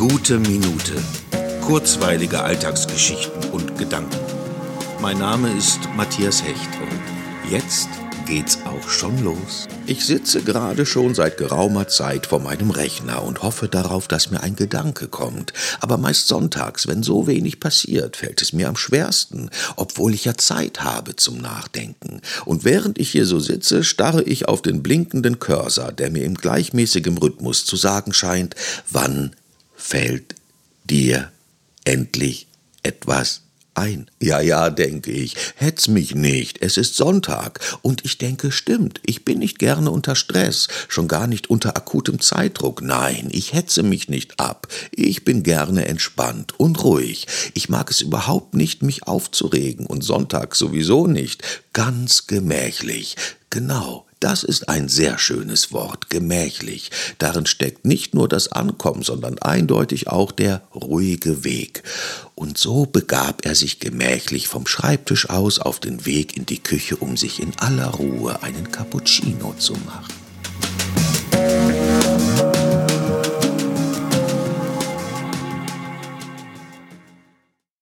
Gute Minute. Kurzweilige Alltagsgeschichten und Gedanken. Mein Name ist Matthias Hecht und jetzt geht's auch schon los. Ich sitze gerade schon seit geraumer Zeit vor meinem Rechner und hoffe darauf, dass mir ein Gedanke kommt. Aber meist sonntags, wenn so wenig passiert, fällt es mir am schwersten, obwohl ich ja Zeit habe zum Nachdenken. Und während ich hier so sitze, starre ich auf den blinkenden Cursor, der mir im gleichmäßigen Rhythmus zu sagen scheint, wann fällt dir endlich etwas ein. Ja, ja, denke ich, hetz mich nicht, es ist Sonntag. Und ich denke, stimmt, ich bin nicht gerne unter Stress, schon gar nicht unter akutem Zeitdruck. Nein, ich hetze mich nicht ab. Ich bin gerne entspannt und ruhig. Ich mag es überhaupt nicht, mich aufzuregen und Sonntag sowieso nicht. Ganz gemächlich. Genau, das ist ein sehr schönes Wort, gemächlich. Darin steckt nicht nur das Ankommen, sondern eindeutig auch der ruhige Weg. Und so begab er sich gemächlich vom Schreibtisch aus auf den Weg in die Küche, um sich in aller Ruhe einen Cappuccino zu machen.